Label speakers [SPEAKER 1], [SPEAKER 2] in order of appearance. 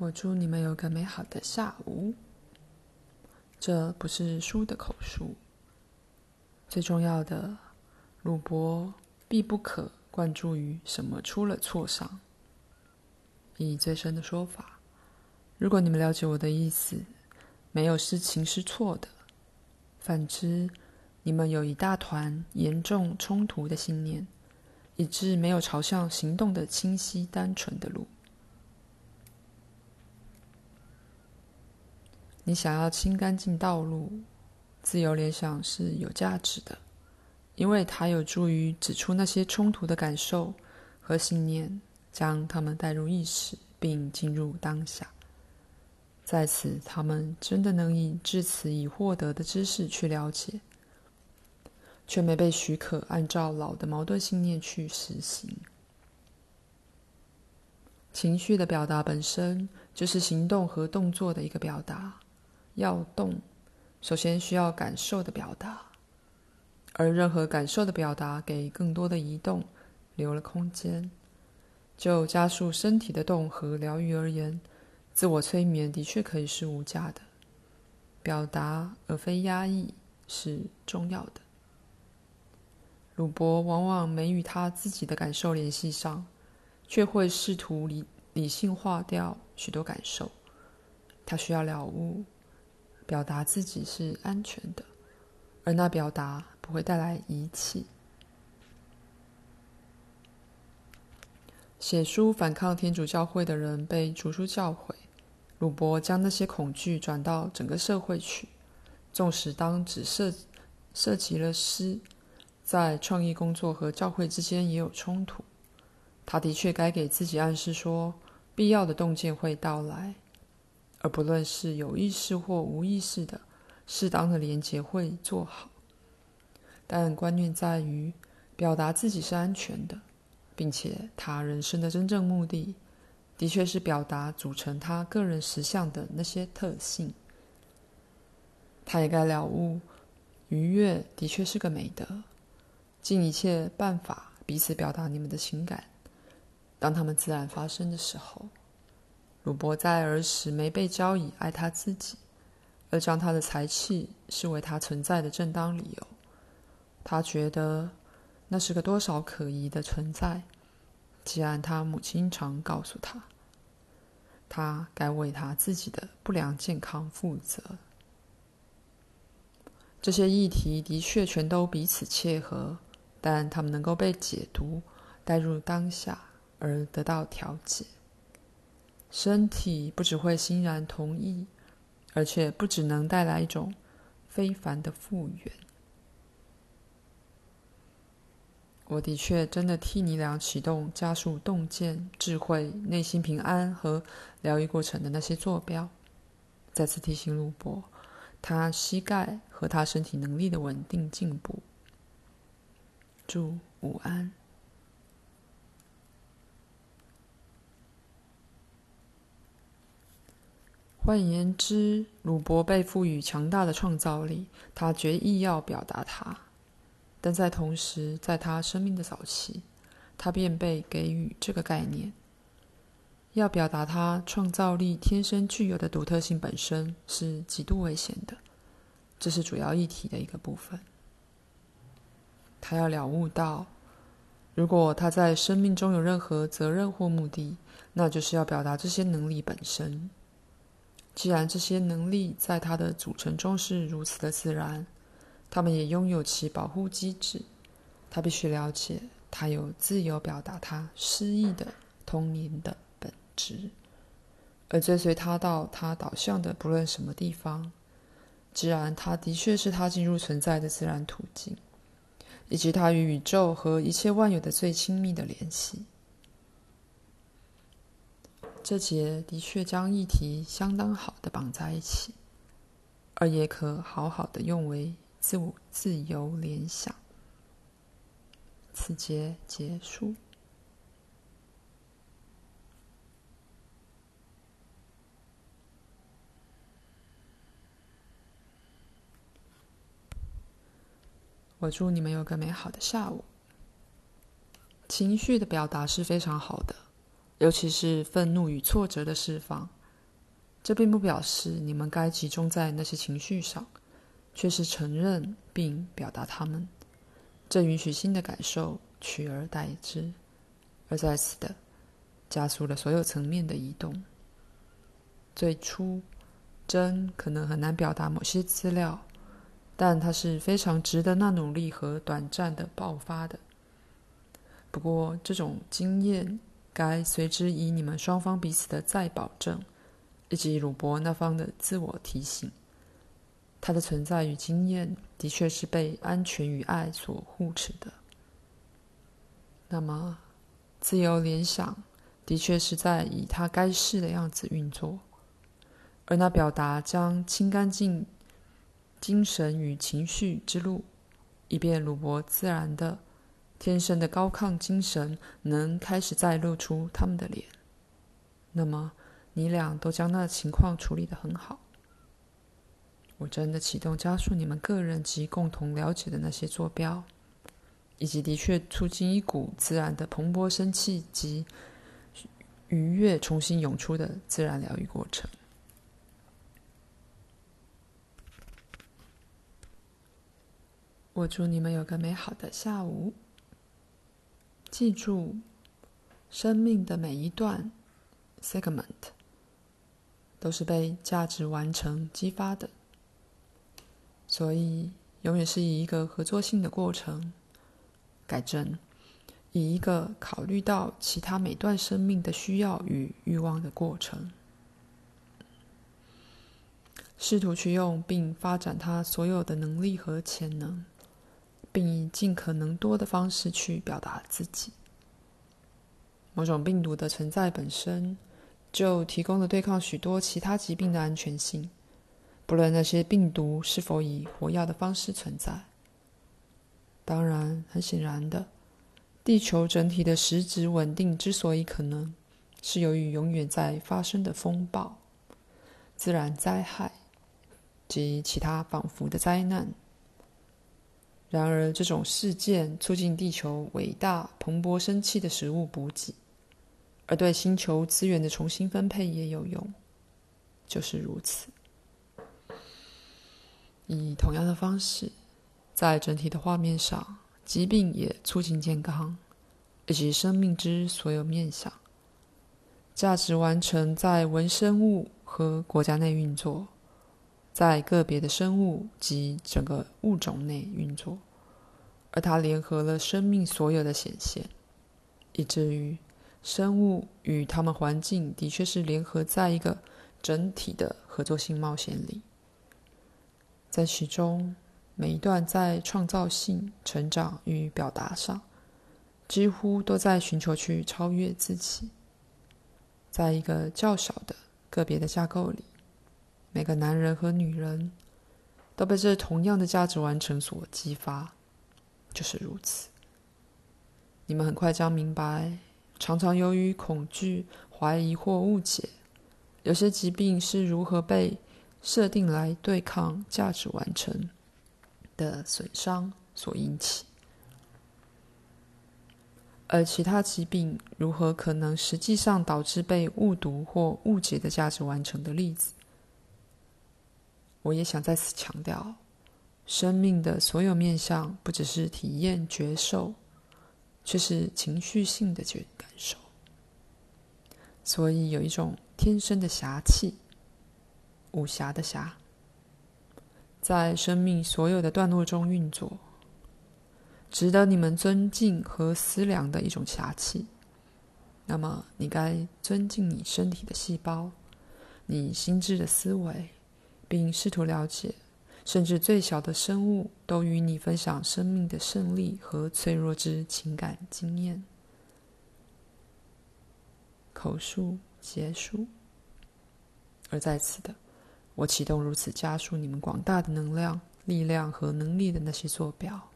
[SPEAKER 1] 我祝你们有个美好的下午。这不是书的口述。最重要的，鲁伯必不可关注于什么出了错上。以最深的说法，如果你们了解我的意思，没有事情是错的。反之，你们有一大团严重冲突的信念，以致没有朝向行动的清晰单纯的路。你想要清干净道路，自由联想是有价值的，因为它有助于指出那些冲突的感受和信念，将它们带入意识，并进入当下。在此，他们真的能以至此已获得的知识去了解，却没被许可按照老的矛盾信念去实行。情绪的表达本身就是行动和动作的一个表达。要动，首先需要感受的表达，而任何感受的表达给更多的移动留了空间。就加速身体的动和疗愈而言，自我催眠的确可以是无价的。表达而非压抑是重要的。鲁伯往往没与他自己的感受联系上，却会试图理理性化掉许多感受。他需要了悟。表达自己是安全的，而那表达不会带来遗弃。写书反抗天主教会的人被逐出教会。鲁伯将那些恐惧转到整个社会去，纵使当只涉涉及了诗，在创意工作和教会之间也有冲突。他的确该给自己暗示说，必要的洞见会到来。而不论是有意识或无意识的，适当的连结会做好。但观念在于表达自己是安全的，并且他人生的真正目的，的确是表达组成他个人实相的那些特性。他也该了悟，愉悦的确是个美德，尽一切办法彼此表达你们的情感，当他们自然发生的时候。鲁伯在儿时没被教以爱他自己，而将他的才气视为他存在的正当理由。他觉得那是个多少可疑的存在。既然他母亲常告诉他，他该为他自己的不良健康负责。这些议题的确全都彼此切合，但他们能够被解读、带入当下而得到调解。身体不只会欣然同意，而且不只能带来一种非凡的复原。我的确真的替你俩启动加速洞见、智慧、内心平安和疗愈过程的那些坐标。再次提醒鲁伯，他膝盖和他身体能力的稳定进步。祝午安。换言之，鲁伯被赋予强大的创造力，他决意要表达它。但在同时，在他生命的早期，他便被给予这个概念：要表达他创造力天生具有的独特性本身是极度危险的。这是主要议题的一个部分。他要了悟到，如果他在生命中有任何责任或目的，那就是要表达这些能力本身。既然这些能力在它的组成中是如此的自然，它们也拥有其保护机制。他必须了解，他有自由表达他诗意的通灵的本质，而追随他到他导向的不论什么地方。既然他的确是他进入存在的自然途径，以及他与宇宙和一切万有的最亲密的联系。这节的确将议题相当好的绑在一起，而也可好好的用为自我自由联想。此节结束。我祝你们有个美好的下午。情绪的表达是非常好的。尤其是愤怒与挫折的释放，这并不表示你们该集中在那些情绪上，却是承认并表达它们。这允许新的感受取而代之，而在此的加速了所有层面的移动。最初，真可能很难表达某些资料，但它是非常值得那努力和短暂的爆发的。不过，这种经验该随之以你们双方彼此的再保证。以及鲁伯那方的自我提醒，他的存在与经验的确是被安全与爱所护持的。那么，自由联想的确是在以他该是的样子运作，而那表达将清干净精神与情绪之路，以便鲁伯自然的、天生的高亢精神能开始再露出他们的脸。那么。你俩都将那情况处理得很好。我真的启动加速你们个人及共同了解的那些坐标，以及的确促进一股自然的蓬勃生气及愉悦重新涌出的自然疗愈过程。我祝你们有个美好的下午。记住，生命的每一段 segment。都是被价值完成激发的，所以永远是以一个合作性的过程改正，以一个考虑到其他每段生命的需要与欲望的过程，试图去用并发展他所有的能力和潜能，并以尽可能多的方式去表达自己。某种病毒的存在本身。就提供了对抗许多其他疾病的安全性，不论那些病毒是否以活药的方式存在。当然，很显然的，地球整体的实质稳定之所以可能，是由于永远在发生的风暴、自然灾害及其他仿佛的灾难。然而，这种事件促进地球伟大蓬勃生气的食物补给。而对星球资源的重新分配也有用，就是如此。以同样的方式，在整体的画面上，疾病也促进健康，以及生命之所有面向。价值完成在文生物和国家内运作，在个别的生物及整个物种内运作，而它联合了生命所有的显现，以至于。生物与它们环境的确是联合在一个整体的合作性冒险里，在其中每一段在创造性、成长与表达上，几乎都在寻求去超越自己。在一个较小的个别的架构里，每个男人和女人都被这同样的价值完成所激发，就是如此。你们很快将明白。常常由于恐惧、怀疑或误解，有些疾病是如何被设定来对抗价值完成的损伤所引起，而其他疾病如何可能实际上导致被误读或误解的价值完成的例子。我也想在此强调，生命的所有面向不只是体验觉受。却是情绪性的觉感受，所以有一种天生的侠气，武侠的侠，在生命所有的段落中运作，值得你们尊敬和思量的一种侠气。那么，你该尊敬你身体的细胞，你心智的思维，并试图了解。甚至最小的生物都与你分享生命的胜利和脆弱之情感经验。口述结束。而在此的，我启动如此加速你们广大的能量、力量和能力的那些坐标。